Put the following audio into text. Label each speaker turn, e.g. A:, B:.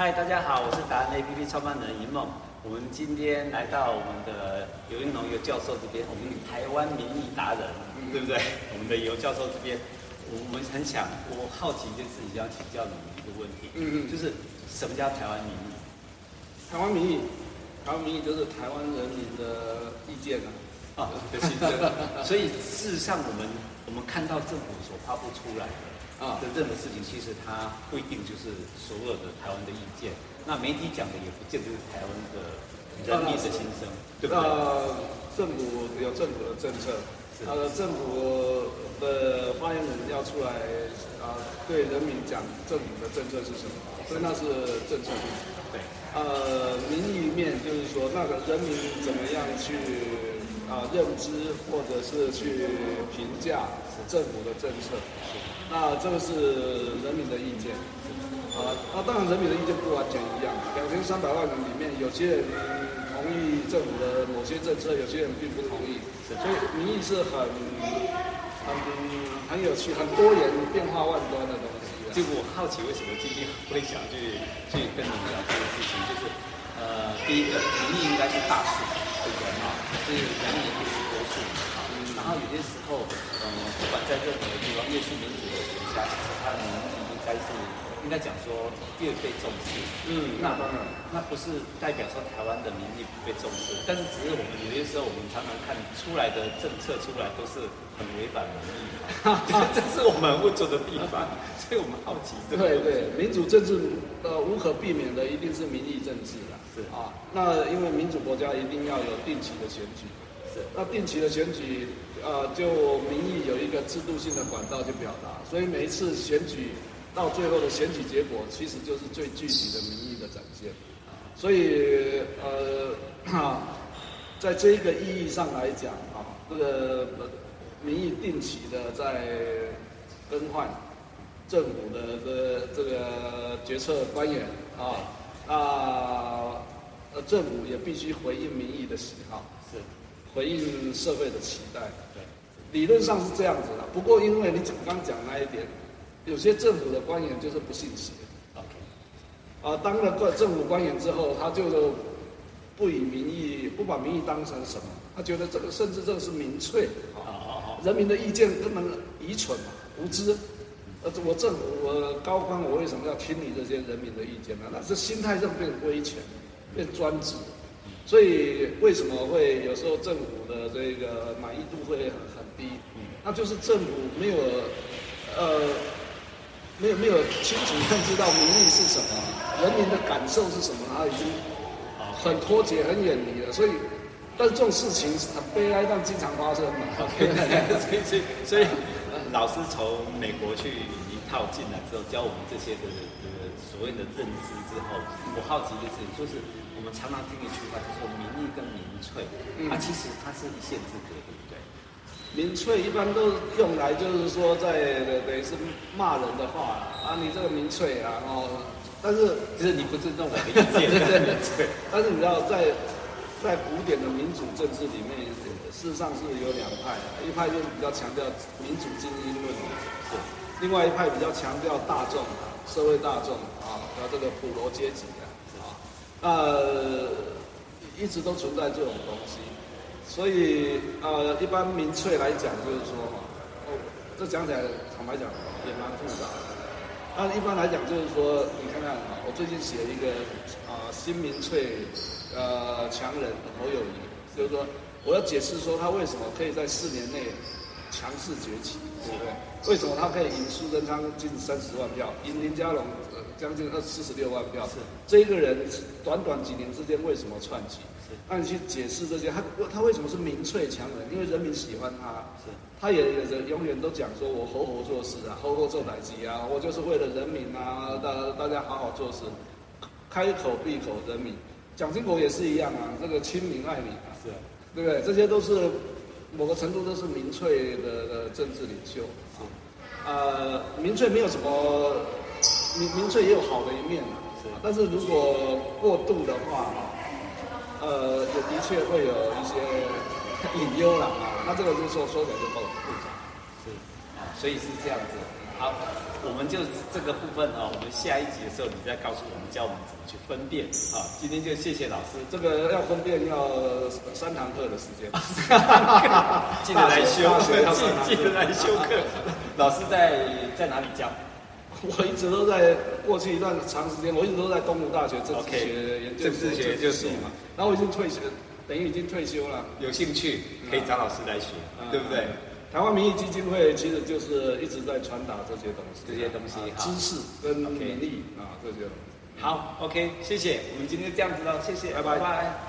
A: 嗨，大家好，我是达人 APP 创办人银梦。我们今天来到我们的尤云龙尤教授这边，我们台湾民意达人，对不对？我们的尤教授这边，我们很想，我好奇一件事情，要请教你们一个问题，嗯嗯，就是什么叫台湾民意？
B: 台湾民意，台湾民意就是台湾人民的意见啊。啊，
A: 的心声。所以事实上，我们我们看到政府所发布出来的啊的任何事情，其实它不一定就是所有的台湾的意见。那媒体讲的也不见得是台湾的人民的心声，对不对？
B: 政府有政府的政策，他的政府的发言人要出来啊，对人民讲政府的政策是什么，所以那是政策面。对，呃，民意面就是说那个人民怎么样去。啊，认知或者是去评价政府的政策，那这个是人民的意见。啊，那当然人民的意见不完全一样。两千三百万人里面，有些人同意政府的某些政策，有些人并不同意。所以民意是很很很有趣、很多元、变化万端的东西。
A: 就我好奇，为什么今天会想去去跟你聊这个事情？就是呃，第一个，民意应该是大数。对不对啊？所以两年也是多数啊。然后有些时候，嗯，不管在任何地方，越是民主的国家，其实它的民意应该是应该讲说越被重视。嗯，那当然，那不是代表说台湾的民意不被重视，但是只是我们有些时候，我们常常看出来的政策出来都是很违反民意嘛。这是我们不足的地方，所以我们好奇。
B: 对对，民主政治呃无可避免的一定是民意政治的。是啊，那因为民主国家一定要有定期的选举，是那定期的选举，呃，就民意有一个制度性的管道去表达，所以每一次选举到最后的选举结果，其实就是最具体的民意的展现。所以呃，哈，在这一个意义上来讲啊，这个民意定期的在更换政府的这这个决策官员啊。啊，呃，政府也必须回应民意的喜好，是回应社会的期待。对，理论上是这样子的。不过，因为你刚刚讲那一点，有些政府的官员就是不信邪。OK，啊，当了个政府官员之后，他就不以民意，不把民意当成什么，他觉得这个甚至这个是民粹。好好好，人民的意见根本愚蠢嘛，无知。呃，我政府，我高官，我为什么要听你这些人民的意见呢？那是心态上变威权，变专制，所以为什么会有时候政府的这个满意度会很很低？那就是政府没有，呃，没有没有清楚认知到民意是什么，人民的感受是什么，他已经很脱节、很远离了。所以，但是这种事情很悲哀，但经常发生嘛。
A: 所以所以所以。老师从美国去一套进来之后，教我们这些的的所谓的认知之后，我好奇的是，就是我们常常听一句话，就是说民意跟民粹，啊，其实它是一线之隔，对不对？
B: 民粹一般都用来就是说在等于是骂人的话啊，你这个民粹啊，哦，但是
A: 其实你不尊重我的意见，对对。
B: 但是你知道在在古典的民主政治里面。事实上是有两派，一派就是比较强调民主精英论，是；另外一派比较强调大众，社会大众啊，和这个普罗阶级的啊，呃，一直都存在这种东西。所以呃，一般民粹来讲，就是说哈，哦，这讲起来坦白讲也蛮复杂的。那一般来讲，就是说，你看看啊，我最近写一个啊新民粹呃强人侯友谊，就是说。我要解释说他为什么可以在四年内强势崛起，对不对？为什么他可以赢苏贞昌近三十万票，赢林佳龙呃将近二四十六万票？是这一个人短短几年之间为什么窜起？是，那你去解释这些，他他为什么是民粹强人？因为人民喜欢他。是，他也有着永远都讲说，我好好做事啊，好好做代志啊，我就是为了人民啊，大大家好好做事，开口闭口人民。蒋经国也是一样啊，这个亲民爱民啊。是。对不对？这些都是某个程度都是民粹的的政治领袖。是，呃，民粹没有什么，民民粹也有好的一面嘛。是。但是如果过度的话，呃，也的确会有一些隐忧了啊。那这个就是说说起来就够复杂。
A: 是。啊，所以是这样子。好，我们就这个部分啊，我们下一集的时候你再告诉我们，教我们怎么去分辨啊。今天就谢谢老师，
B: 这个要分辨要三堂课的时间，
A: 记得来修，记记得来修课。老师在在哪里教？
B: 我一直都在过去一段长时间，我一直都在东吴大学政治学研究
A: 政治学就是嘛。
B: 然后我已经退休，等于已经退休了。
A: 有兴趣可以找老师来学，对不对？
B: 台湾民意基金会其实就是一直在传达这些东西，
A: 这些东西
B: 知识跟民意啊这些。
A: 好，OK，谢谢，我们今天这样子了，谢谢，拜拜。